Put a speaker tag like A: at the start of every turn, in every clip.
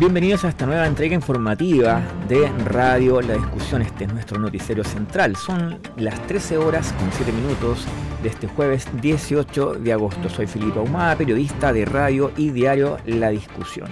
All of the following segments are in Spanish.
A: Bienvenidos a esta nueva entrega informativa de Radio La Discusión. Este es nuestro noticiero central. Son las 13 horas con 7 minutos de este jueves 18 de agosto. Soy Filipe Ahumada, periodista de radio y diario La Discusión.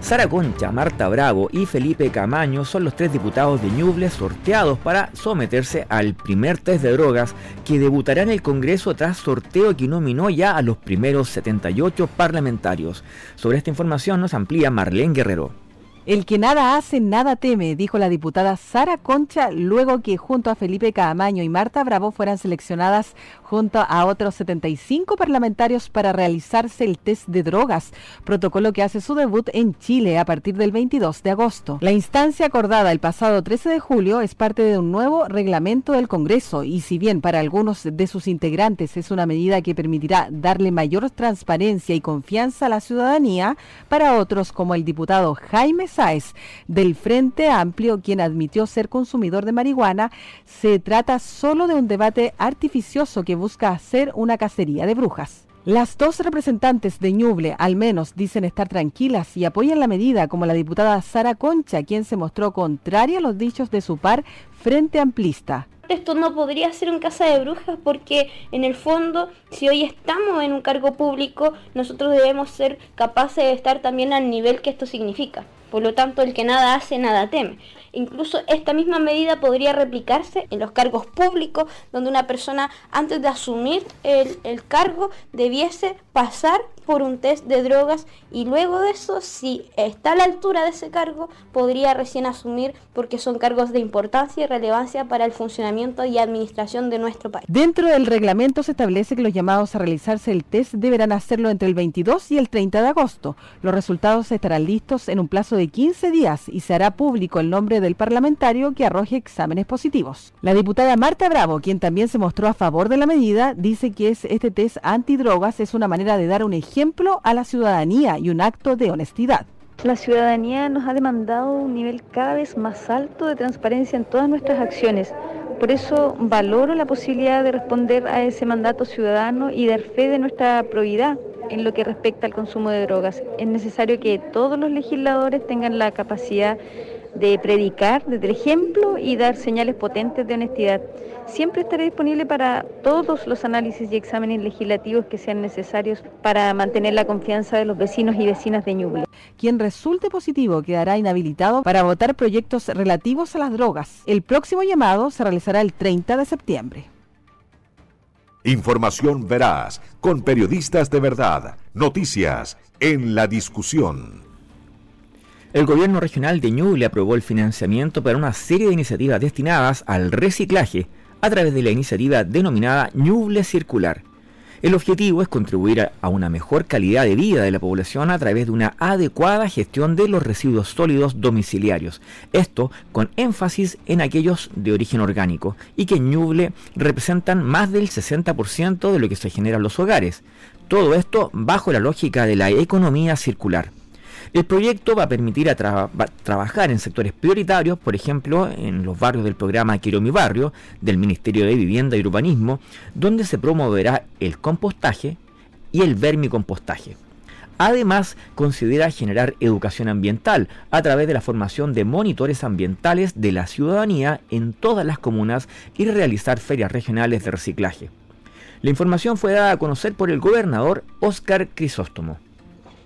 A: Sara Concha, Marta Bravo y Felipe Camaño son los tres diputados de Ñuble sorteados para someterse al primer test de drogas que debutará en el Congreso tras sorteo que nominó ya a los primeros 78 parlamentarios. Sobre esta información nos amplía Marlene Guerrero.
B: El que nada hace, nada teme, dijo la diputada Sara Concha luego que junto a Felipe Caamaño y Marta Bravo fueran seleccionadas junto a otros 75 parlamentarios para realizarse el test de drogas, protocolo que hace su debut en Chile a partir del 22 de agosto. La instancia acordada el pasado 13 de julio es parte de un nuevo reglamento del Congreso y si bien para algunos de sus integrantes es una medida que permitirá darle mayor transparencia y confianza a la ciudadanía, para otros como el diputado Jaime del Frente Amplio, quien admitió ser consumidor de marihuana, se trata solo de un debate artificioso que busca hacer una cacería de brujas. Las dos representantes de Ñuble, al menos, dicen estar tranquilas y apoyan la medida, como la diputada Sara Concha, quien se mostró contraria a los dichos de su par Frente Amplista
C: esto no podría ser un casa de brujas porque en el fondo si hoy estamos en un cargo público nosotros debemos ser capaces de estar también al nivel que esto significa. Por lo tanto, el que nada hace, nada teme. Incluso esta misma medida podría replicarse en los cargos públicos, donde una persona antes de asumir el, el, cargo debiese pasar por un test de drogas y luego de eso, si está a la altura de ese cargo, podría recién asumir porque son cargos de importancia y relevancia para el funcionamiento y administración de nuestro país.
B: Dentro del reglamento se establece que los llamados a realizarse el test deberán hacerlo entre el 22 y el 30 de agosto. Los resultados estarán listos en un plazo de 15 días y se hará público el nombre del parlamentario que arroje exámenes positivos. La diputada Marta Bravo, quien también se mostró a favor de la medida, dice que este test antidrogas es una manera de dar un ejemplo a la ciudadanía y un acto de honestidad.
D: La ciudadanía nos ha demandado un nivel cada vez más alto de transparencia en todas nuestras acciones. Por eso valoro la posibilidad de responder a ese mandato ciudadano y dar fe de nuestra probidad en lo que respecta al consumo de drogas. Es necesario que todos los legisladores tengan la capacidad de predicar desde el ejemplo y dar señales potentes de honestidad. Siempre estaré disponible para todos los análisis y exámenes legislativos que sean necesarios para mantener la confianza de los vecinos y vecinas de Ñuble.
B: Quien resulte positivo quedará inhabilitado para votar proyectos relativos a las drogas. El próximo llamado se realizará el 30 de septiembre.
E: Información veraz, con periodistas de verdad. Noticias en la discusión.
A: El gobierno regional de Ñuble aprobó el financiamiento para una serie de iniciativas destinadas al reciclaje a través de la iniciativa denominada Ñuble Circular. El objetivo es contribuir a una mejor calidad de vida de la población a través de una adecuada gestión de los residuos sólidos domiciliarios. Esto con énfasis en aquellos de origen orgánico y que en Ñuble representan más del 60% de lo que se genera en los hogares. Todo esto bajo la lógica de la economía circular. El proyecto va a permitir a trabajar en sectores prioritarios, por ejemplo, en los barrios del programa Quiero mi barrio, del Ministerio de Vivienda y Urbanismo, donde se promoverá el compostaje y el vermicompostaje. Además, considera generar educación ambiental a través de la formación de monitores ambientales de la ciudadanía en todas las comunas y realizar ferias regionales de reciclaje. La información fue dada a conocer por el gobernador Óscar Crisóstomo.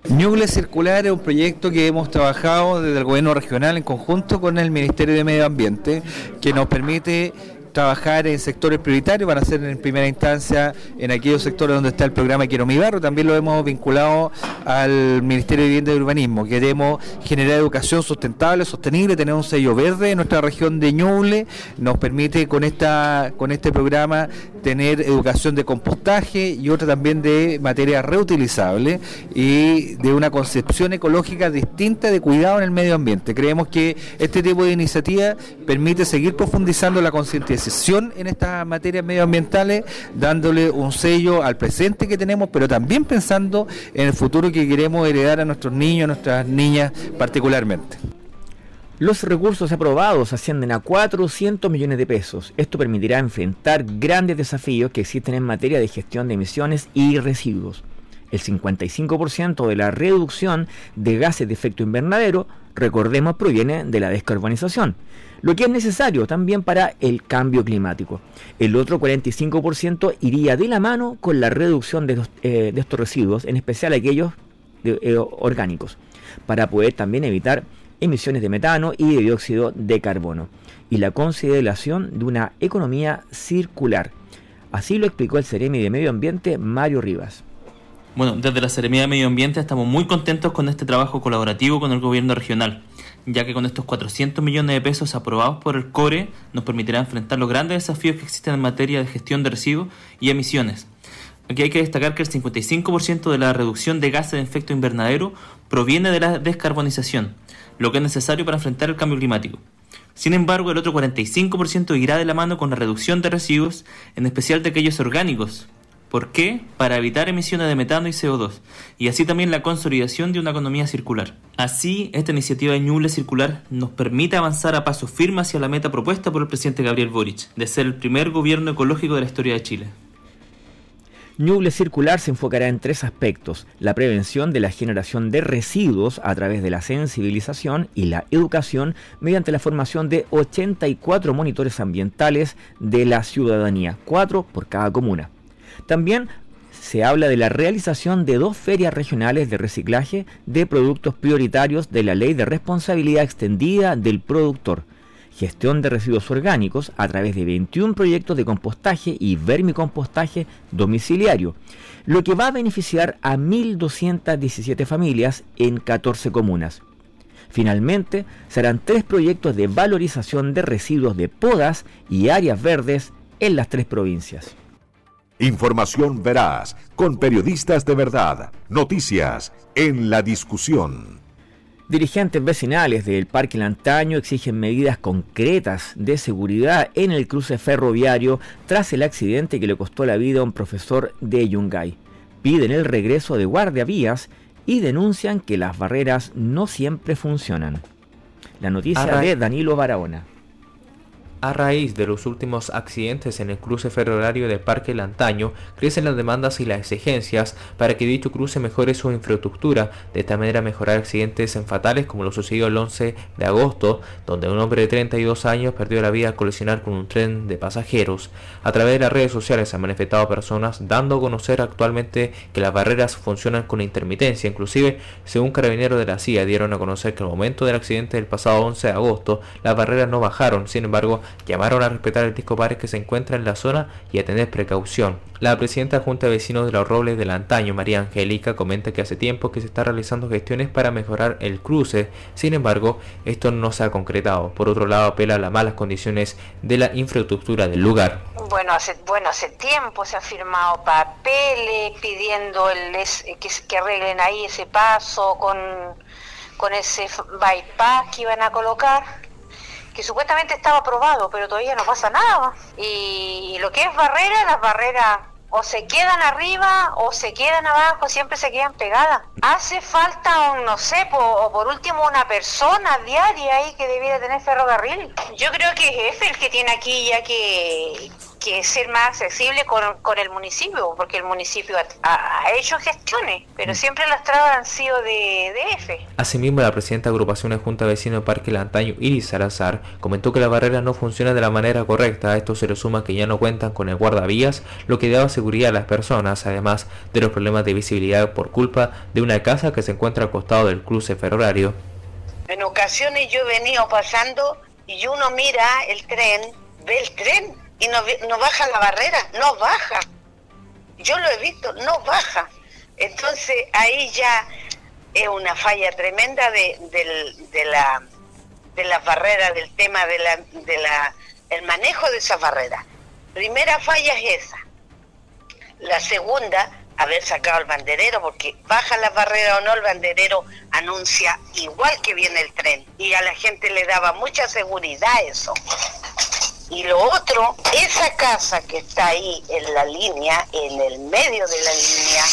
F: Ñuble Circular es un proyecto que hemos trabajado desde el gobierno regional en conjunto con el Ministerio de Medio Ambiente, que nos permite trabajar en sectores prioritarios, van a ser en primera instancia en aquellos sectores donde está el programa Quiero mi barrio, también lo hemos vinculado al Ministerio de Vivienda y Urbanismo. Queremos generar educación sustentable, sostenible, tener un sello verde en nuestra región de Ñuble, nos permite con esta con este programa tener educación de compostaje y otra también de materia reutilizable y de una concepción ecológica distinta de cuidado en el medio ambiente. Creemos que este tipo de iniciativa permite seguir profundizando la concientización en estas materias medioambientales, dándole un sello al presente que tenemos, pero también pensando en el futuro que queremos heredar a nuestros niños, a nuestras niñas particularmente.
A: Los recursos aprobados ascienden a 400 millones de pesos. Esto permitirá enfrentar grandes desafíos que existen en materia de gestión de emisiones y residuos. El 55% de la reducción de gases de efecto invernadero, recordemos, proviene de la descarbonización, lo que es necesario también para el cambio climático. El otro 45% iría de la mano con la reducción de, eh, estos residuos, en especial aquellos eh, orgánicos, para poder también evitar emisiones de metano y de dióxido de carbono, y la consideración de una economía circular. Así lo explicó el Ceremi de Medio Ambiente Mario Rivas.
G: Bueno, desde la Ceremi de Medio Ambiente estamos muy contentos con este trabajo colaborativo con el gobierno regional, ya que con estos 400 millones de pesos aprobados por el CORE nos permitirá enfrentar los grandes desafíos que existen en materia de gestión de residuos y emisiones. Aquí hay que destacar que el 55% de la reducción de gases de efecto invernadero proviene de la descarbonización, lo que es necesario para enfrentar el cambio climático. Sin embargo, el otro 45% irá de la mano con la reducción de residuos, en especial de aquellos orgánicos. ¿Por qué? Para evitar emisiones de metano y CO2, y así también la consolidación de una economía circular. Así, esta iniciativa de Ñuble Circular nos permite avanzar a paso firme hacia la meta propuesta por el presidente Gabriel Boric, de ser el primer gobierno ecológico de la historia de Chile.
A: Ñuble Circular se enfocará en tres aspectos, la prevención de la generación de residuos a través de la sensibilización y la educación mediante la formación de 84 monitores ambientales de la ciudadanía, cuatro por cada comuna. También se habla de la realización de dos ferias regionales de reciclaje de productos prioritarios de la Ley de Responsabilidad Extendida del Productor, gestión de residuos orgánicos a través de 21 proyectos de compostaje y vermicompostaje domiciliario, lo que va a beneficiar a 1.217 familias en 14 comunas. Finalmente, serán tres proyectos de valorización de residuos de podas y áreas verdes en las tres provincias.
E: Información veraz, con periodistas de verdad, noticias en la discusión.
A: Dirigentes vecinales del Parque Lantaño exigen medidas concretas de seguridad en el cruce ferroviario tras el accidente que le costó la vida a un profesor de Yungay. Piden el regreso de guardiavías y denuncian que las barreras no siempre funcionan. La noticia de Danilo Barahona.
H: A raíz de los últimos accidentes en el cruce ferroviario del Parque Lantaño, crecen las demandas y las exigencias para que dicho cruce mejore su infraestructura, de esta manera mejorar accidentes en fatales como lo sucedió el 11 de agosto, donde un hombre de 32 años perdió la vida al colisionar con un tren de pasajeros. A través de las redes sociales se han manifestado personas dando a conocer actualmente que las barreras funcionan con intermitencia, inclusive según carabineros de la CIA dieron a conocer que al momento del accidente del pasado 11 de agosto las barreras no bajaron, sin embargo llamaron a respetar el disco pares que se encuentra en la zona y a tener precaución. La presidenta de Junta de Vecinos de los Robles del Antaño, María Angélica, comenta que hace tiempo que se está realizando gestiones para mejorar el cruce, sin embargo, esto no se ha concretado. Por otro lado, apela a las malas condiciones de la infraestructura del lugar.
I: Bueno, hace, bueno, hace tiempo se han firmado papeles pidiendo el, que, que arreglen ahí ese paso con, con ese bypass que iban a colocar que supuestamente estaba aprobado, pero todavía no pasa nada. Y lo que es barrera, las barreras o se quedan arriba o se quedan abajo, siempre se quedan pegadas. Hace falta, un, no sé, o por último una persona diaria ahí que debiera tener ferrocarril. Yo creo que es el que tiene aquí ya que que ser más accesible con, con el municipio, porque el municipio ha, hecho gestiones, pero mm. siempre las trabas han sido de, de F.
H: Asimismo, la presidenta de agrupación de Junta Vecino de Parque Lantaño, Iris Salazar, comentó que la barrera no funciona de la manera correcta. A esto se le suma que ya no cuentan con el guardavías, lo que daba seguridad a las personas, además de los problemas de visibilidad por culpa de una casa que se encuentra al costado del cruce ferroviario.
I: En ocasiones yo he venido pasando y uno mira el tren, ve el tren y no, no baja la barrera, no baja. Yo lo he visto, no baja. Entonces ahí ya es una falla tremenda de, de la de las barreras, del tema de la, el manejo de esas barreras. Primera falla es esa. La segunda, haber sacado el banderero, porque baja la barrera o no, el banderero anuncia igual que viene el tren. Y a la gente le daba mucha seguridad eso Y lo otro, esa casa que está ahí en la línea, en el medio de la línea,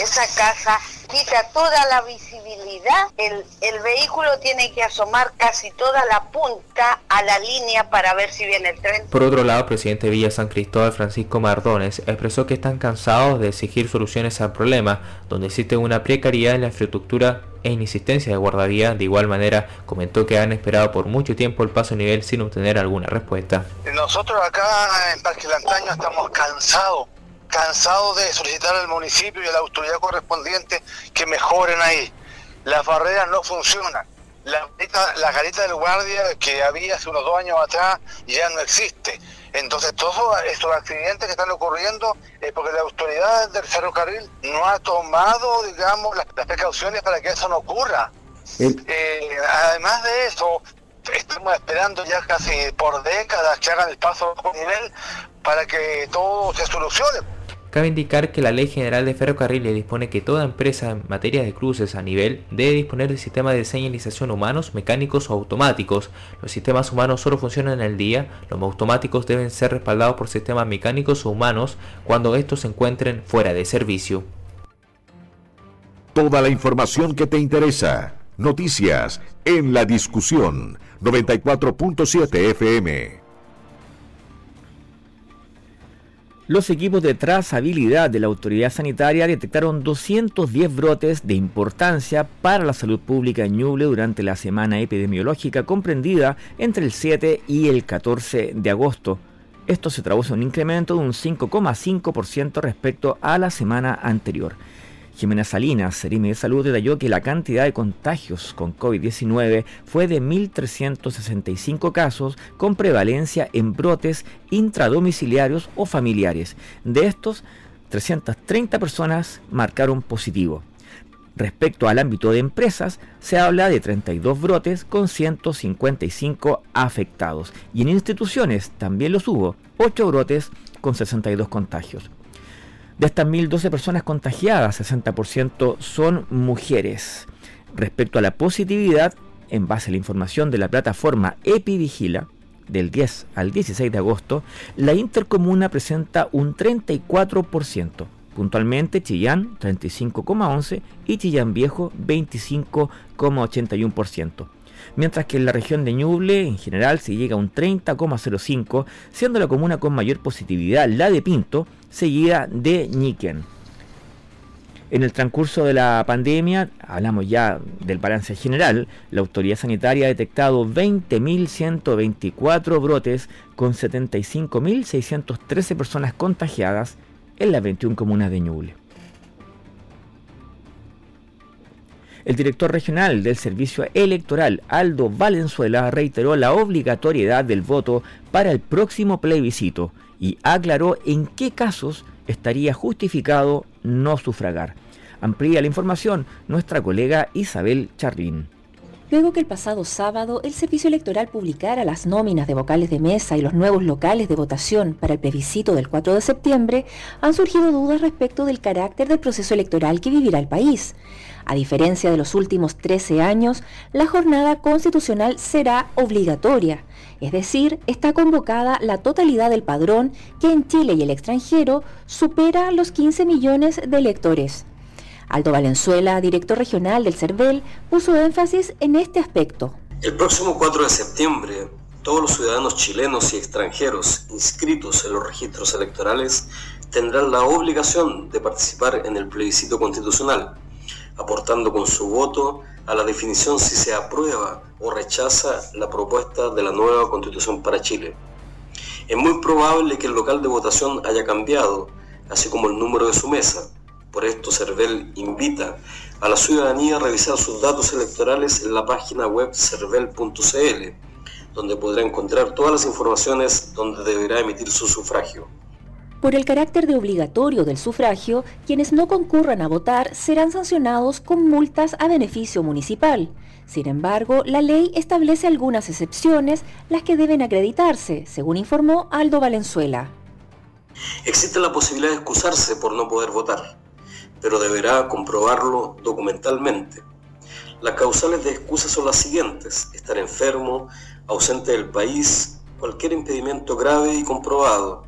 I: esa casa quita toda la visibilidad, el, el, vehículo tiene que asomar casi toda la punta a la línea para ver si viene el tren.
H: Por otro lado, el presidente Villa San Cristóbal, Francisco Mardones, expresó que están cansados de exigir soluciones al problema, donde existe una precariedad en la infraestructura e inexistencia de guardavía. De igual manera, comentó que han esperado por mucho tiempo el paso nivel sin obtener alguna respuesta.
J: Nosotros acá en Parque Lantaño estamos cansados cansado de solicitar al municipio y a la autoridad correspondiente que mejoren ahí. Las barreras no funcionan. La, la garita del guardia que había hace unos dos años atrás ya no existe. Entonces todos estos accidentes que están ocurriendo es porque la autoridad del ferrocarril no ha tomado, digamos, las, precauciones para que eso no ocurra. Eh, además de eso, estamos esperando ya casi por décadas que hagan el paso a nivel para que todo se solucione.
H: Cabe indicar que la Ley General de Ferrocarriles dispone que toda empresa en materia de cruces a nivel debe disponer de sistemas de señalización humanos, mecánicos o automáticos. Los sistemas humanos solo funcionan en el día, los automáticos deben ser respaldados por sistemas mecánicos o humanos cuando estos se encuentren fuera de servicio.
E: Toda la información que te interesa. Noticias en la discusión 94.7 FM.
A: Los equipos de trazabilidad de la autoridad sanitaria detectaron 210 brotes de importancia para la salud pública en Ñuble durante la semana epidemiológica comprendida entre el 7 y el 14 de agosto. Esto se traduce en un incremento de un 5,5% respecto a la semana anterior. Jimena Salinas, Serime de Salud, detalló que la cantidad de contagios con COVID-19 fue de 1.365 casos con prevalencia en brotes intradomiciliarios o familiares. De estos, 330 personas marcaron positivo. Respecto al ámbito de empresas, se habla de 32 brotes con 155 afectados. Y en instituciones también los hubo, 8 brotes con 62 contagios. De estas 1.012 personas contagiadas, 60% son mujeres. Respecto a la positividad, en base a la información de la plataforma EpiVigila, del 10 al 16 de agosto, la intercomuna presenta un 34%. Puntualmente Chillán 35,11 y Chillán Viejo 25,81% mientras que en la región de Ñuble en general se llega a un 30,05, siendo la comuna con mayor positividad la de Pinto, seguida de Ñiquen. En el transcurso de la pandemia, hablamos ya del balance general, la autoridad sanitaria ha detectado 20.124 brotes con 75.613 personas contagiadas en las 21 comunas de Ñuble. El director regional del Servicio Electoral, Aldo Valenzuela, reiteró la obligatoriedad del voto para el próximo plebiscito y aclaró en qué casos estaría justificado no sufragar. Amplía la información nuestra colega Isabel Charlín.
K: Luego que el pasado sábado el Servicio Electoral publicara las nóminas de vocales de mesa y los nuevos locales de votación para el plebiscito del 4 de septiembre, han surgido dudas respecto del carácter del proceso electoral que vivirá el país. A diferencia de los últimos 13 años, la jornada constitucional será obligatoria, es decir, está convocada la totalidad del padrón que en Chile y el extranjero supera los 15 millones de electores. Aldo Valenzuela, director regional del CERVEL, puso énfasis en este aspecto.
L: El próximo 4 de septiembre, todos los ciudadanos chilenos y extranjeros inscritos en los registros electorales tendrán la obligación de participar en el plebiscito constitucional aportando con su voto a la definición si se aprueba o rechaza la propuesta de la nueva constitución para Chile. Es muy probable que el local de votación haya cambiado, así como el número de su mesa. Por esto, CERVEL invita a la ciudadanía a revisar sus datos electorales en la página web cervel.cl, donde podrá encontrar todas las informaciones donde deberá emitir su sufragio.
K: Por el carácter de obligatorio del sufragio, quienes no concurran a votar serán sancionados con multas a beneficio municipal. Sin embargo, la ley establece algunas excepciones, las que deben acreditarse, según informó Aldo Valenzuela.
L: Existe la posibilidad de excusarse por no poder votar, pero deberá comprobarlo documentalmente. Las causales de excusa son las siguientes, estar enfermo, ausente del país cualquier impedimento grave y comprobado,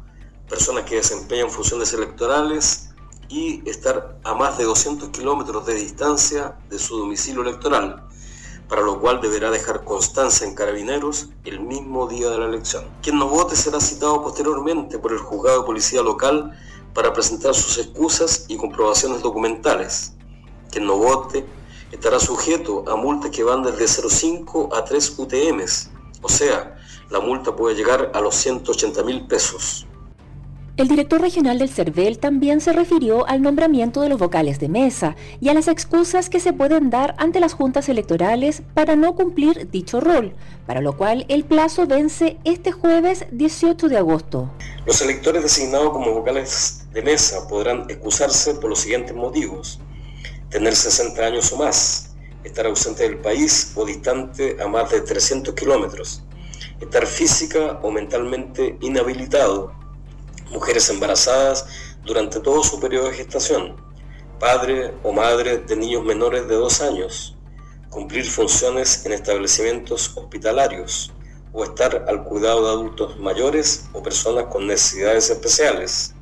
L: personas que desempeñan funciones electorales y estar a más de 200 kilómetros de distancia de su domicilio electoral, para lo cual deberá dejar constancia en carabineros el mismo día de la elección. Quien no vote será citado posteriormente por el juzgado de policía local para presentar sus excusas y comprobaciones documentales. Quien no vote estará sujeto a multas que van desde 0,5 a 3 UTMs, o sea, la multa puede llegar a los 180 mil pesos.
K: El director regional del CERVEL también se refirió al nombramiento de los vocales de mesa y a las excusas que se pueden dar ante las juntas electorales para no cumplir dicho rol, para lo cual el plazo vence este jueves 18 de agosto.
L: Los electores designados como vocales de mesa podrán excusarse por los siguientes motivos. Tener 60 años o más, estar ausente del país o distante a más de 300 kilómetros, estar física o mentalmente inhabilitado, mujeres embarazadas durante todo su periodo de gestación, padre o madre de niños menores de dos años, cumplir funciones en establecimientos hospitalarios o estar al cuidado de adultos mayores o personas con necesidades especiales.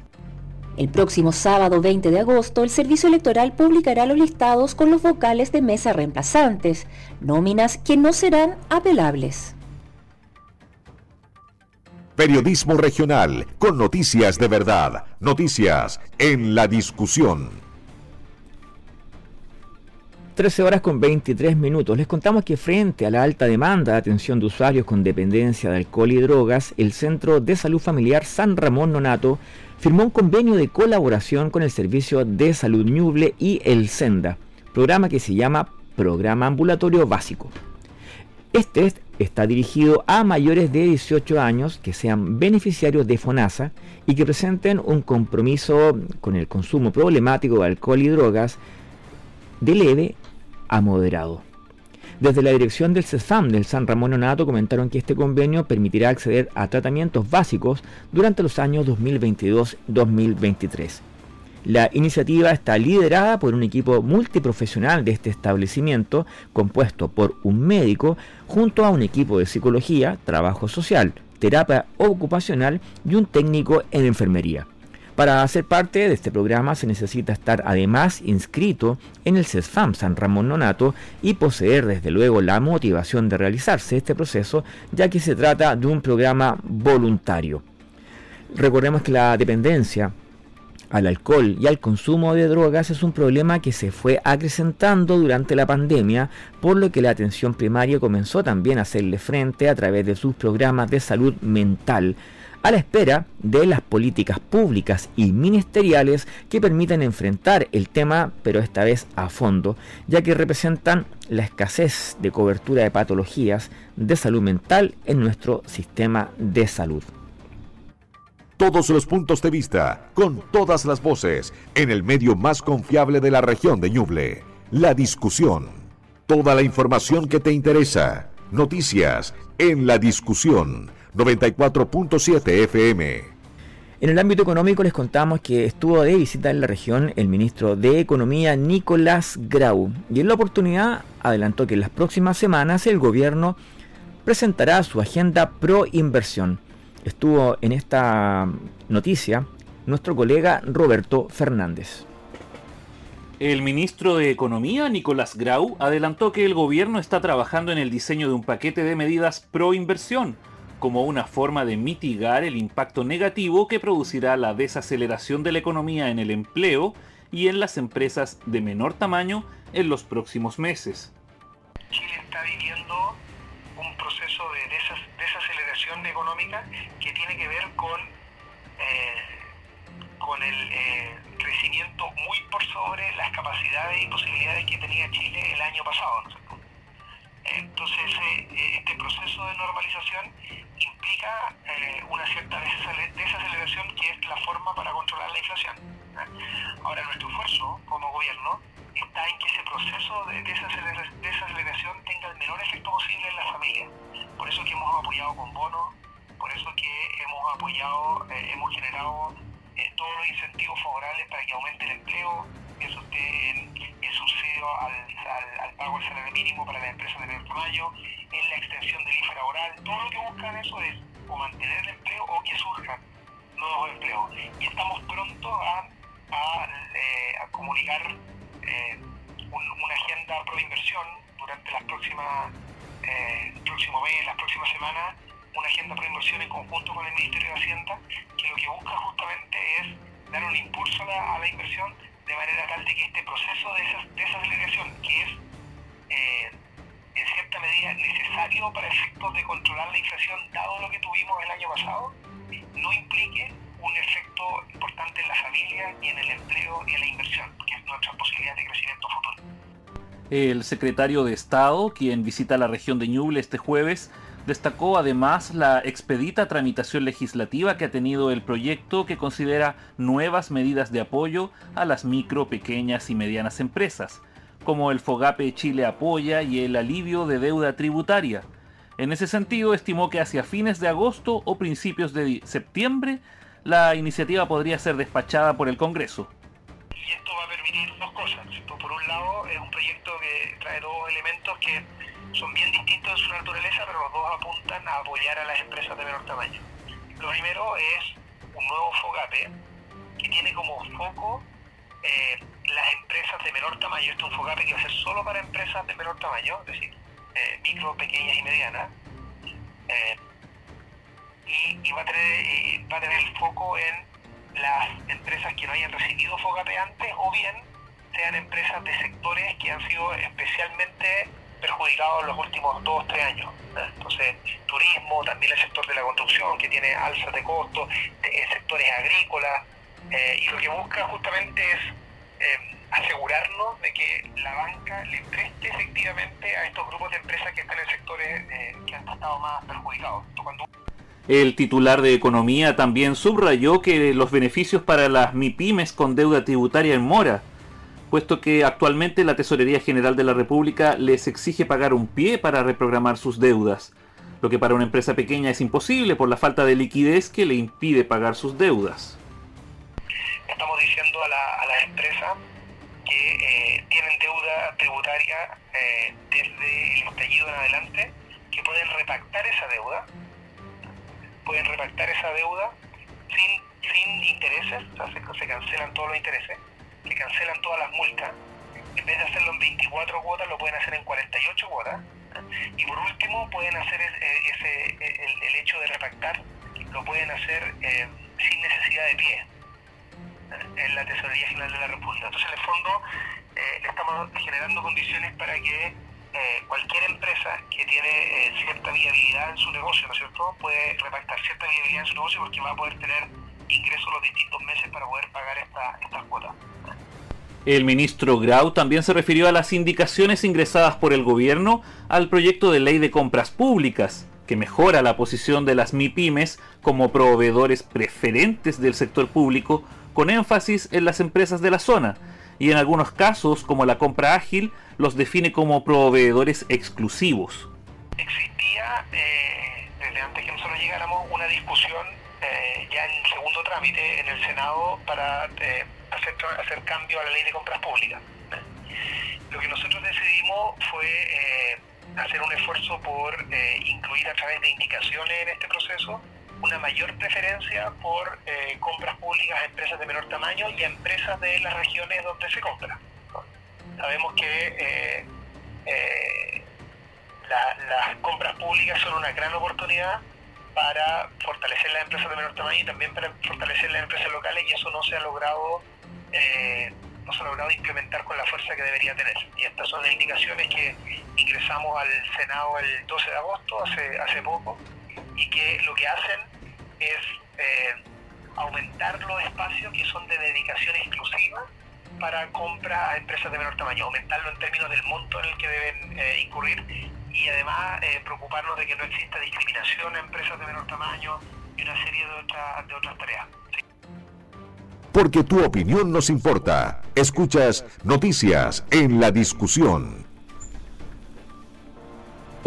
K: El próximo sábado 20 de agosto, el Servicio Electoral publicará los listados con los vocales de mesa reemplazantes, nóminas que no serán apelables.
E: Periodismo regional con noticias de verdad, noticias en la discusión.
A: 13 horas con 23 minutos. Les contamos que frente a la alta demanda de atención de usuarios con dependencia de alcohol y drogas, el Centro de Salud Familiar San Ramón Nonato firmó un convenio de colaboración con el Servicio de Salud Ñuble y el Senda, programa que se llama Programa Ambulatorio Básico. Este está dirigido a mayores de 18 años que sean beneficiarios de FONASA y que presenten un compromiso con el consumo problemático de alcohol y drogas de leve a moderado. Desde la dirección del CESFAM del San Ramón Nonato comentaron que este convenio permitirá acceder a tratamientos básicos durante los años 2022-2023. La iniciativa está liderada por un equipo multiprofesional de este establecimiento, compuesto por un médico, junto a un equipo de psicología, trabajo social, terapia ocupacional y un técnico en enfermería. Para ser parte de este programa se necesita estar además inscrito en el CESFAM San Ramón Nonato y poseer desde luego la motivación de realizarse este proceso, ya que se trata de un programa voluntario. Recordemos que la dependencia al alcohol y al consumo de drogas es un problema que se fue acrecentando durante la pandemia, por lo que la atención primaria comenzó también a hacerle frente a través de sus programas de salud mental, a la espera de las políticas públicas y ministeriales que permitan enfrentar el tema, pero esta vez a fondo, ya que representan la escasez de cobertura de patologías de salud mental en nuestro sistema de salud
E: todos los puntos de vista, con todas las voces, en el medio más confiable de la región de Ñuble. La discusión. Toda la información que te interesa. Noticias en la discusión. 94.7 FM.
A: En el ámbito económico les contamos que estuvo de visita en la región el ministro de Economía Nicolás Grau y en la oportunidad adelantó que en las próximas semanas el gobierno presentará su agenda pro inversión estuvo en esta noticia nuestro colega Roberto Fernández.
M: El ministro de Economía, Nicolás Grau, adelantó que el gobierno está trabajando en el diseño de un paquete de medidas pro inversión, como una forma de mitigar el impacto negativo que producirá la desaceleración de la economía en el empleo y en las empresas de menor tamaño en los próximos meses.
N: Chile está viviendo proceso de desaceleración económica que tiene que ver con, eh, con el eh, crecimiento muy por sobre las capacidades y posibilidades que tenía Chile el año pasado. Entonces, eh, este proceso de normalización implica una cierta desaceleración que es la forma para controlar la inflación. Ahora, nuestro esfuerzo como gobierno está en que ese proceso de desaceleración tenga el menor efecto con bonos, por eso que hemos apoyado, eh, hemos generado eh, todos los incentivos favorables para que aumente el empleo, pienso usted en el subsidio al, al, pago del salario mínimo para las empresas de menor tamaño, en la extensión del IFE laboral, todo lo que buscan eso es o mantener el empleo o que surjan nuevos empleos. Y estamos pronto a, a, eh, comunicar una agenda pro inversión durante las próximas, eh, próximo mes, las próximas semanas, una agenda pro inversión en conjunto con el Ministerio de Hacienda, que lo que busca justamente es dar un impulso a la, inversión de manera tal de que este proceso de, esa, que es eh, en cierta medida necesario para efectos de controlar la inflación, dado lo que tuvimos el año pasado, no implique un efecto importante en la familia y en el empleo y en la inversión, que es nuestra posibilidad de crecimiento futuro.
M: El secretario de Estado, quien visita la región de Ñuble este jueves, Destacó además la expedita tramitación legislativa que ha tenido el proyecto que considera nuevas medidas de apoyo a las micro, pequeñas y medianas empresas, como el Fogape Chile Apoya y el alivio de deuda tributaria. En ese sentido, estimó que hacia fines de agosto o principios de septiembre la iniciativa podría ser despachada por el Congreso.
N: Y esto va a permitir dos cosas. Por un lado, es un proyecto que trae dos elementos que son bien distintos en su naturaleza, pero los dos apuntan a apoyar a las empresas de menor tamaño. Lo primero es un nuevo FOGAPE que tiene como foco eh, las empresas de menor tamaño. Este es un FOGAPE que va a ser solo para empresas de menor tamaño, es decir, eh, micro, pequeñas y medianas. Eh, y, va, a tener, va a tener el foco en las empresas que no hayan recibido FOGAPE antes o bien sean empresas de sectores que han sido especialmente perjudicado en los últimos dos o tres años. Entonces, turismo, también el sector de la construcción que tiene alzas de costos, sectores agrícolas, eh, y lo que busca justamente es eh, asegurarnos de que la banca le preste efectivamente a estos grupos de empresas que están en sectores eh, que han estado más perjudicados.
M: El titular de Economía también subrayó que los beneficios para las MIPIMES con deuda tributaria en mora puesto que actualmente la Tesorería General de la República les exige pagar un pie para reprogramar sus deudas, lo que para una empresa pequeña es imposible por la falta de liquidez que le impide pagar sus deudas.
N: Estamos diciendo a, las empresas que eh, tienen deuda tributaria eh, desde el estallido en adelante, que pueden repactar esa deuda, pueden repactar esa deuda sin, sin intereses, se cancelan todos los intereses, le cancelan todas las multas. En vez de hacerlo en 24 cuotas, lo pueden hacer en 48 cuotas. Y por último, pueden hacer ese, el, hecho de repactar, lo pueden hacer eh, sin necesidad de pie en la Tesorería General de la República. Entonces, en el fondo, eh, estamos generando condiciones para que eh, cualquier empresa que tiene cierta viabilidad en su negocio, ¿no es cierto?, puede repactar cierta viabilidad en su negocio porque va a poder tener ingresos los distintos meses para poder pagar estas cuotas.
M: El ministro Grau también se refirió a las indicaciones ingresadas por el gobierno al proyecto de ley de compras públicas, que mejora la posición de las MIPIMES como proveedores preferentes del sector público, con énfasis en las empresas de la zona, y en algunos casos, como la compra ágil, los define como proveedores exclusivos.
N: Existía, eh, desde antes que nosotros llegáramos, una discusión eh, ya en segundo trámite en el Senado para eh, hacer, hacer cambio a la ley de compras públicas. Lo que nosotros decidimos fue eh, hacer un esfuerzo por eh, incluir a través de indicaciones en este proceso una mayor preferencia por eh, compras públicas a empresas de menor tamaño y a empresas de las regiones donde se compra. Sabemos que las compras públicas son una gran oportunidad para fortalecer las empresas de menor tamaño y también para fortalecer las empresas locales y eso no se ha logrado eh, no se ha logrado implementar con la fuerza que debería tener. Y estas son las indicaciones que ingresamos al Senado el 12 de agosto, hace, hace poco, y que lo que hacen es eh, aumentar los espacios que son de dedicación exclusiva para compra a empresas de menor tamaño, aumentarlo en términos del monto en el que deben eh, incurrir y además eh, preocuparnos de que no exista discriminación a empresas de menor tamaño y una serie de, otras de otras tareas
E: porque tu opinión nos importa. Escuchas Noticias en la Discusión.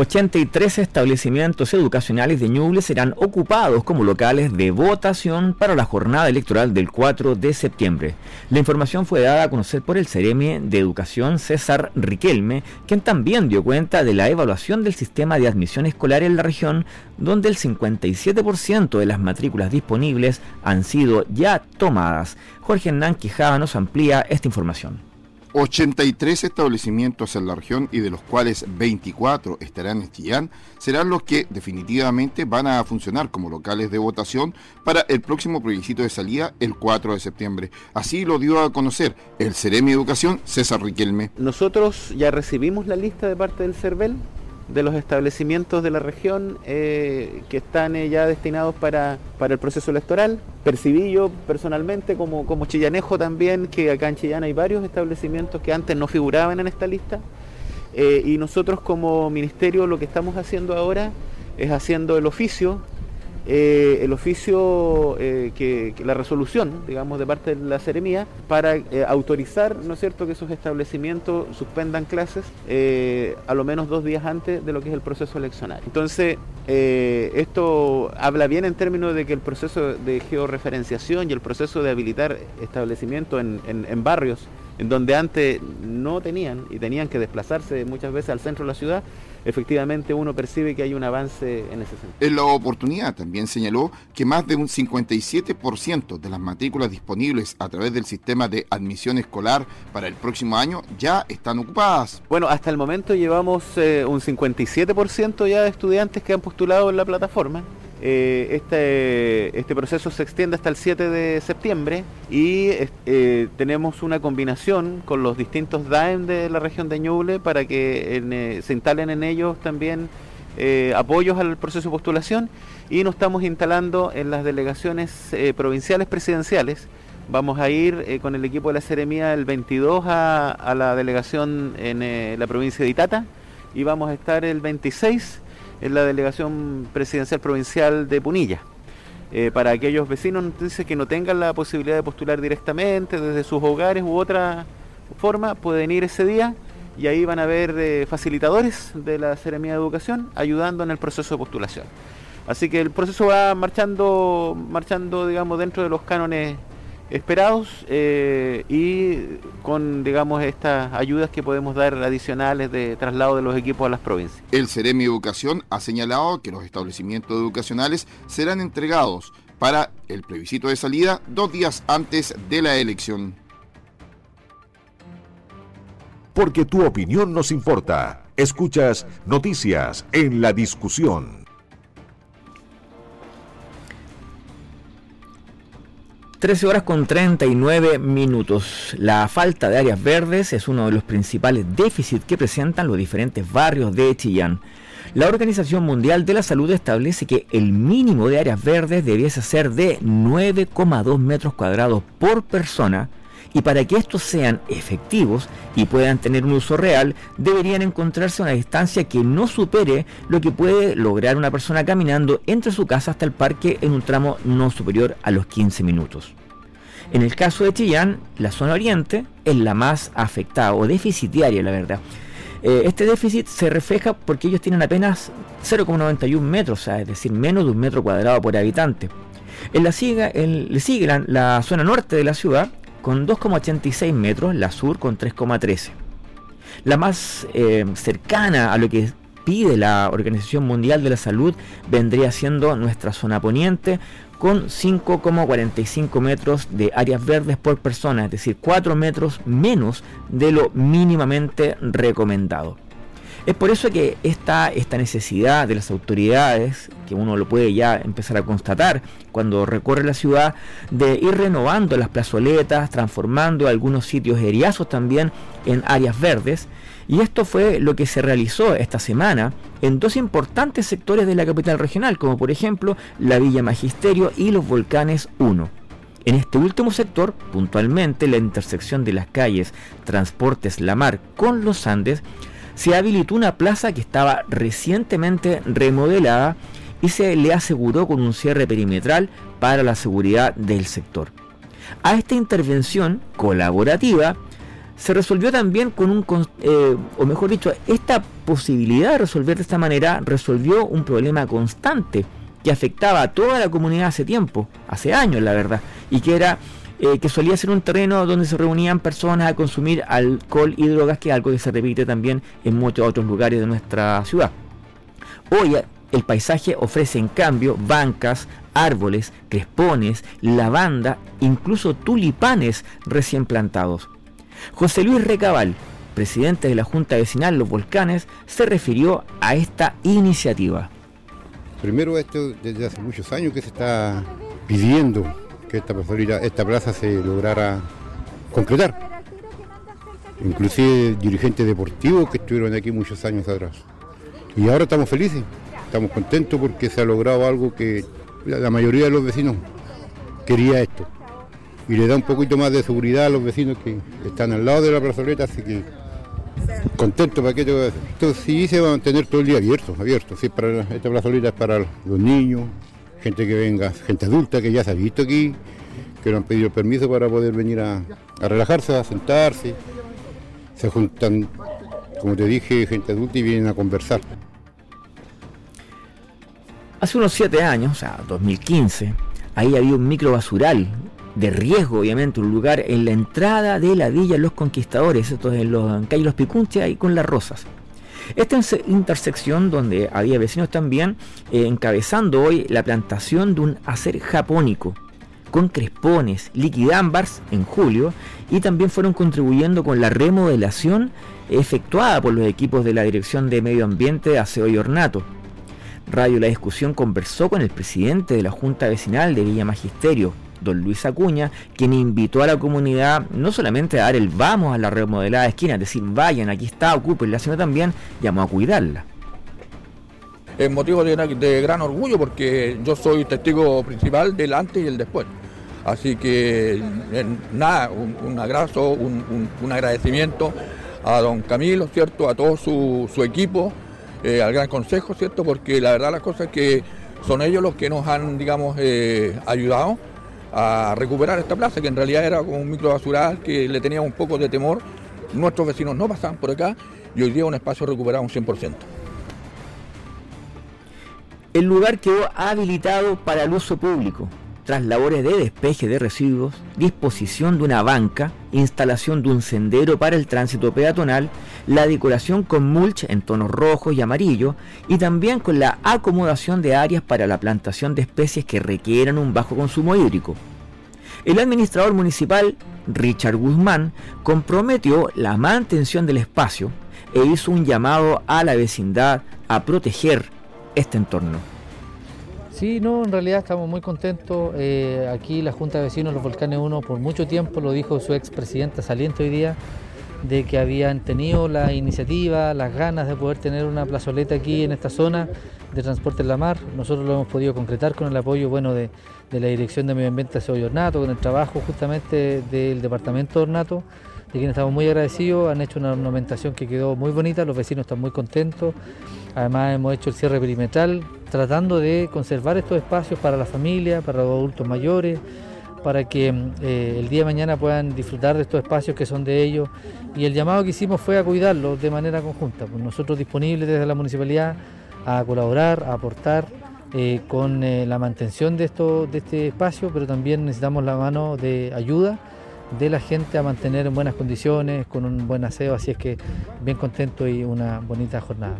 A: 83 establecimientos educacionales de Ñuble serán ocupados como locales de votación para la jornada electoral del 4 de septiembre. La información fue dada a conocer por el Ceremi de Educación César Riquelme, quien también dio cuenta de la evaluación del sistema de admisión escolar en la región, donde el 57% de las matrículas disponibles han sido ya tomadas. Jorge Hernán Quijada nos amplía esta información.
O: 83 establecimientos en la región y de los cuales 24 estarán en Chillán, serán los que definitivamente van a funcionar como locales de votación para el próximo plebiscito de salida el 4 de septiembre. Así lo dio a conocer el Ceremi Educación César Riquelme.
P: Nosotros ya recibimos la lista de parte del CERVEL de los establecimientos de la región eh, que están eh, ya destinados para, el proceso electoral. Percibí yo personalmente como, como chillanejo también que acá en Chillán hay varios establecimientos que antes no figuraban en esta lista eh, y nosotros como ministerio lo que estamos haciendo ahora es haciendo el oficio eh, el oficio, eh, que, la resolución, digamos, de parte de la Seremía para eh, autorizar, ¿no es cierto?, que esos establecimientos suspendan clases a lo menos dos días antes de lo que es el proceso eleccionario. Entonces, esto habla bien en términos de que el proceso de georreferenciación y el proceso de habilitar establecimientos en barrios en donde antes no tenían y tenían que desplazarse muchas veces al centro de la ciudad, efectivamente uno percibe que hay un avance en ese sentido.
O: En la oportunidad también señaló que más de un 57% de las matrículas disponibles a través del sistema de admisión escolar para el próximo año ya están ocupadas.
P: Bueno, hasta el momento llevamos eh, un 57% ya de estudiantes que han postulado en la plataforma. Eh, este, este, proceso se extiende hasta el 7 de septiembre y eh, tenemos una combinación con los distintos DAEM de la región de Ñuble para que eh, se instalen en ellos también apoyos al proceso de postulación y nos estamos instalando en las delegaciones provinciales presidenciales. Vamos a ir con el equipo de la Seremía el 22 a, a la delegación en la provincia de Itata y vamos a estar el 26 en la delegación presidencial provincial de Punilla. Eh, para aquellos vecinos que no tengan la posibilidad de postular directamente desde sus hogares u otra forma, pueden ir ese día y ahí van a ver eh, facilitadores de la Seremía de Educación ayudando en el proceso de postulación. Así que el proceso va marchando, marchando digamos, dentro de los cánones esperados eh, y con, digamos, estas ayudas que podemos dar adicionales de traslado de los equipos a las provincias.
O: El Ceremi Educación ha señalado que los establecimientos educacionales serán entregados para el plebiscito de salida dos días antes de la elección.
E: Porque tu opinión nos importa. Escuchas noticias en la discusión.
A: 13 horas con 39 minutos. La falta de áreas verdes es uno de los principales déficits que presentan los diferentes barrios de Chillán. La Organización Mundial de la Salud establece que el mínimo de áreas verdes debiese ser de 9,2 metros cuadrados por persona y para que estos sean efectivos y puedan tener un uso real, deberían encontrarse a una distancia que no supere lo que puede lograr una persona caminando entre su casa hasta el parque en un tramo no superior a los 15 minutos. En el caso de Chillán, la zona oriente es la más afectada o deficitaria, la verdad. Eh, este déficit se refleja porque ellos tienen apenas 0,91 metros, es decir, menos de un metro cuadrado por habitante. En la siga, le sigue la zona norte de la ciudad, con 2,86 metros, la sur con 3,13. La más eh, cercana a lo que pide la Organización Mundial de la Salud vendría siendo nuestra zona poniente con 5,45 metros de áreas verdes por persona, es decir, 4 metros menos de lo mínimamente recomendado. Es por eso que esta, esta necesidad de las autoridades, que uno lo puede ya empezar a constatar cuando recorre la ciudad, de ir renovando las plazoletas, transformando algunos sitios eriazos también en áreas verdes. Y esto fue lo que se realizó esta semana en dos importantes sectores de la capital regional, como por ejemplo la Villa Magisterio y los Volcanes 1. En este último sector, puntualmente la intersección de las calles Transportes La Mar con los Andes, se habilitó una plaza que estaba recientemente remodelada y se le aseguró con un cierre perimetral para la seguridad del sector. A esta intervención colaborativa se resolvió también con un, eh, o mejor dicho, esta posibilidad de resolver de esta manera resolvió un problema constante que afectaba a toda la comunidad hace tiempo, hace años la verdad, y que era eh, que solía ser un terreno donde se reunían personas a consumir alcohol y drogas, que es algo que se repite también en muchos otros lugares de nuestra ciudad. Hoy el paisaje ofrece en cambio bancas, árboles, crespones, lavanda, incluso tulipanes recién plantados. José Luis Recabal, presidente de la Junta Vecinal Los Volcanes, se refirió a esta iniciativa.
Q: Primero esto desde hace muchos años que se está pidiendo que esta, plaza se lograra concretar. Inclusive dirigentes deportivos que estuvieron aquí muchos años atrás. Y ahora estamos felices, estamos contentos porque se ha logrado algo que la mayoría de los vecinos quería esto. Y le da un poquito más de seguridad a los vecinos que están al lado de la plazoleta, así que contento para qué te sí se va a mantener todo el día abierto, abierto. Sí, para, esta plazoleta es para los niños, gente que venga, gente adulta que ya se ha visto aquí, que no han pedido permiso para poder venir a, relajarse, a sentarse. Se juntan, como te dije, gente adulta y vienen a conversar.
A: Hace unos siete años, o sea, 2015, ahí había un micro basural de riesgo, obviamente, un lugar en la entrada de la Villa Los Conquistadores, esto es en, los, en calle Los Picunches, ahí con las Rosas. Esta intersección donde había vecinos también eh, encabezando hoy la plantación de un acer japónico con crespones, liquidámbars en julio y también fueron contribuyendo con la remodelación efectuada por los equipos de la Dirección de Medio Ambiente, Aseo y Ornato. Radio La Discusión conversó con el presidente de la Junta Vecinal de Villa Magisterio, don Luis Acuña, quien invitó a la comunidad no solamente a dar el vamos a la remodelada esquina, es decir, vayan, aquí está, ocupenla, sino también llamó a cuidarla.
R: Es motivo de, gran orgullo porque yo soy testigo principal del antes y el después. Así que nada, un, abrazo, un, agradecimiento a don Camilo, ¿cierto? A todo su, equipo, eh, al Gran Consejo, ¿cierto? Porque la verdad las cosas es que son ellos los que nos han, digamos, eh, ayudado a recuperar esta plaza, que en realidad era como un micro basural que le tenía un poco de temor. Nuestros vecinos no pasaban por acá y hoy día un espacio recuperado un 100%.
A: El lugar quedó habilitado para el uso público, tras labores de despeje de residuos, disposición de una banca, instalación de un sendero para el tránsito peatonal, la decoración con mulch en tonos rojos y amarillos y también con la acomodación de áreas para la plantación de especies que requieran un bajo consumo hídrico. El administrador municipal, Richard Guzmán, comprometió la mantención del espacio e hizo un llamado a la vecindad a proteger este entorno.
S: Sí, no, en realidad estamos muy contentos. Eh, aquí la Junta de Vecinos Los Volcanes 1 por mucho tiempo, lo dijo su expresidenta saliente hoy día, de que habían tenido la iniciativa, las ganas de poder tener una plazoleta aquí en esta zona de transporte en la mar. Nosotros lo hemos podido concretar con el apoyo bueno, de, la Dirección de Medio Ambiente de Ornato, con el trabajo justamente del Departamento de Ornato, de quienes estamos muy agradecidos. Han hecho una ornamentación que quedó muy bonita, los vecinos están muy contentos. Además hemos hecho el cierre perimetral tratando de conservar estos espacios para la familia, para los adultos mayores, para que eh, el día de mañana puedan disfrutar de estos espacios que son de ellos. Y el llamado que hicimos fue a cuidarlos de manera conjunta. Pues nosotros disponibles desde la municipalidad a colaborar, a aportar eh, con eh, la mantención de, esto, de este espacio, pero también necesitamos la mano de ayuda de la gente a mantener en buenas condiciones, con un buen aseo, así es que bien contento y una bonita jornada.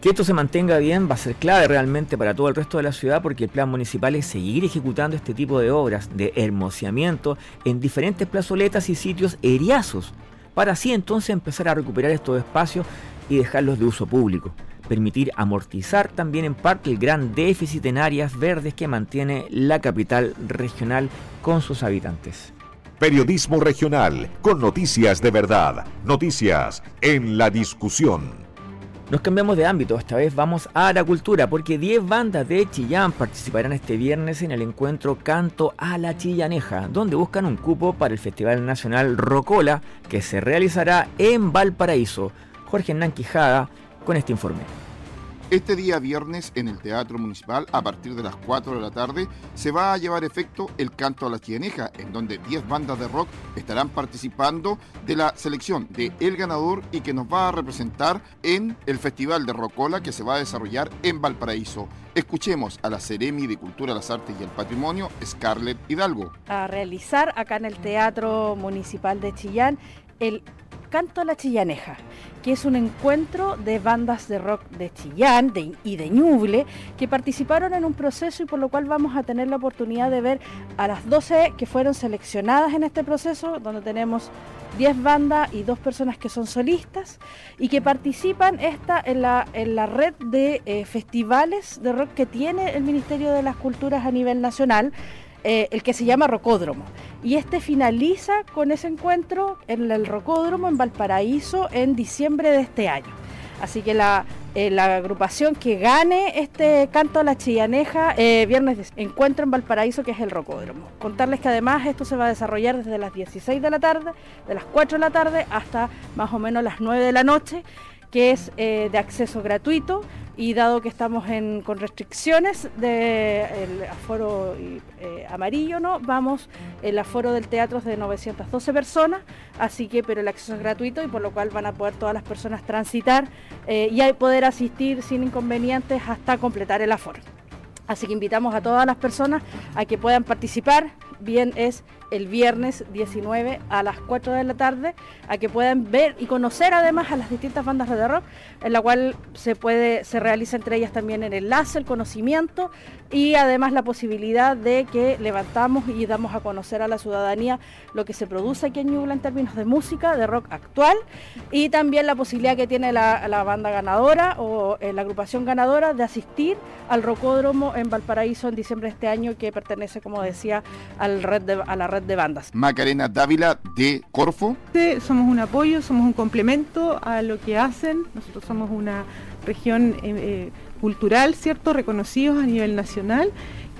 A: Que esto se mantenga bien va a ser clave realmente para todo el resto de la ciudad porque el plan municipal es seguir ejecutando este tipo de obras de hermoseamiento en diferentes plazoletas y sitios eriazos para así entonces empezar a recuperar estos espacios y dejarlos de uso público. Permitir amortizar también en parte el gran déficit en áreas verdes que mantiene la capital regional con sus habitantes.
E: Periodismo regional con noticias de verdad, noticias en la discusión.
A: Nos cambiamos de ámbito, esta vez vamos a la cultura, porque 10 bandas de Chillán participarán este viernes en el encuentro Canto a la Chillaneja, donde buscan un cupo para el Festival Nacional Rocola, que se realizará en Valparaíso. Jorge Hernán Quijada con este informe.
O: Este día viernes en el Teatro Municipal, a partir de las 4 de la tarde, se va a llevar efecto el canto a la chianeja, en donde 10 bandas de rock estarán participando de la selección de El Ganador y que nos va a representar en el Festival de Rocola que se va a desarrollar en Valparaíso. Escuchemos a la Ceremi de Cultura, las Artes y el Patrimonio, Scarlett Hidalgo.
T: A realizar acá en el Teatro Municipal de Chillán el Canto a la Chillaneja, que es un encuentro de bandas de rock de Chillán y de Ñuble que participaron en un proceso y por lo cual vamos a tener la oportunidad de ver a las 12 que fueron seleccionadas en este proceso, donde tenemos 10 bandas y dos personas que son solistas y que participan esta en la, en la red de eh, festivales de rock que tiene el Ministerio de las Culturas a nivel nacional eh, el que se llama Rocódromo. Y este finaliza con ese encuentro en el Rocódromo en Valparaíso en diciembre de este año. Así que la, eh, agrupación que gane este canto a la chillaneja, eh, viernes de encuentro en Valparaíso, que es el Rocódromo. Contarles que además esto se va a desarrollar desde las 16 de la tarde, de las 4 de la tarde hasta más o menos las 9 de la noche, que es de acceso gratuito y dado que estamos con restricciones del aforo eh, amarillo, ¿no? Vamos, el aforo del teatro es de 912 personas, así que, pero el acceso es gratuito y por lo cual van a poder todas las personas transitar eh, y poder asistir sin inconvenientes hasta completar el aforo. Así que invitamos a todas las personas a que puedan participar, bien es el viernes 19 a las 4 de la tarde, a que puedan ver y conocer además a las distintas bandas de rock, en la cual se puede, se realiza entre ellas también el enlace, el conocimiento y además la posibilidad de que levantamos y damos a conocer a la ciudadanía lo que se produce aquí en Ñuble en términos de música, de rock actual, y también la posibilidad que tiene la, banda ganadora o eh, la agrupación ganadora de asistir al rocódromo en Valparaíso en diciembre de este año, que pertenece, como decía, al red a la red de bandas.
O: Macarena Dávila de Corfo.
U: Somos un apoyo, somos un complemento a lo que hacen. Nosotros somos una región eh, eh, cultural, ¿cierto? Reconocidos a nivel nacional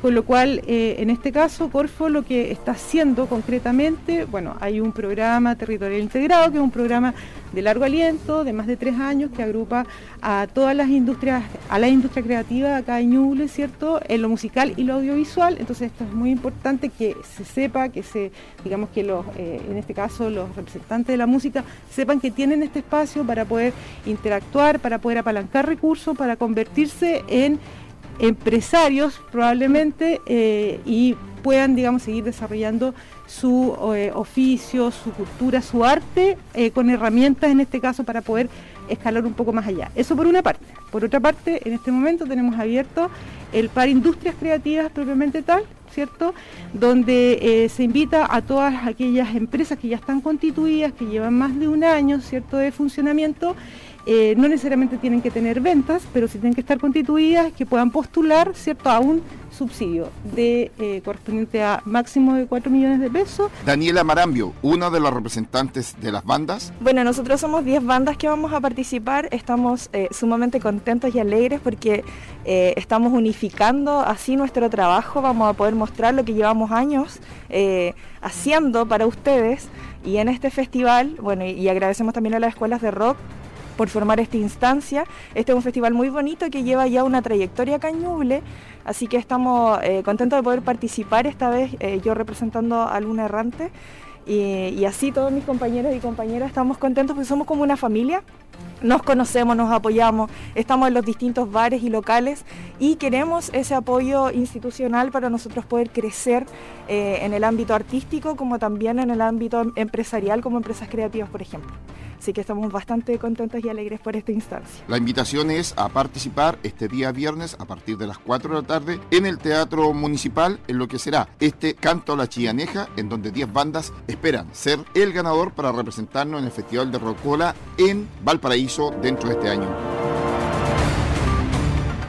U: con lo cual, eh, en este caso, Corfo lo que está haciendo concretamente, bueno, hay un programa territorial integrado, que es un programa de largo aliento, de más de tres años, que agrupa a todas las industrias, a la industria creativa acá en Ñuble, ¿cierto?, en lo musical y lo audiovisual. Entonces, esto es muy importante que se sepa, que se, digamos que los, eh, en este caso, los representantes de la música sepan que tienen este espacio para poder interactuar, para poder apalancar recursos, para convertirse en empresarios probablemente eh, y puedan, digamos, seguir desarrollando su eh, oficio, su cultura, su arte, eh, con herramientas en este caso para poder escalar un poco más allá. Eso por una parte. Por otra parte, en este momento tenemos abierto el par Industrias Creativas propiamente tal, ¿cierto? Donde se invita a todas aquellas empresas que ya están constituidas, que llevan más de un año, ¿cierto?, de funcionamiento eh, no necesariamente tienen que tener ventas, pero sí tienen que estar constituidas, que puedan postular ¿cierto? a un subsidio de eh, correspondiente a máximo de 4 millones de pesos.
O: Daniela Marambio, una de las representantes de las bandas.
V: Bueno, nosotros somos 10 bandas que vamos a participar, estamos eh, sumamente contentos y alegres porque estamos unificando así nuestro trabajo, vamos a poder mostrar lo que llevamos años haciendo para ustedes y en este festival, bueno, y agradecemos también a las escuelas de rock por formar esta instancia. Este es un festival muy bonito que lleva ya una trayectoria cañuble, así que estamos eh, contentos de poder participar esta vez, eh, yo representando a Luna Errante. Y, así todos mis compañeros y compañeras estamos contentos porque somos como una familia, nos conocemos, nos apoyamos, estamos en los distintos bares y locales y queremos ese apoyo institucional para nosotros poder crecer eh, en el ámbito artístico como también en el ámbito empresarial como empresas creativas, por ejemplo. Así que estamos bastante contentos y alegres por esta instancia.
O: La invitación es a participar este día viernes a partir de las 4 de la tarde en el Teatro Municipal en lo que será este Canto a la Chillaneja en donde 10 bandas esperan ser el ganador para representarnos en el Festival de Rocola en Valparaíso dentro de este año.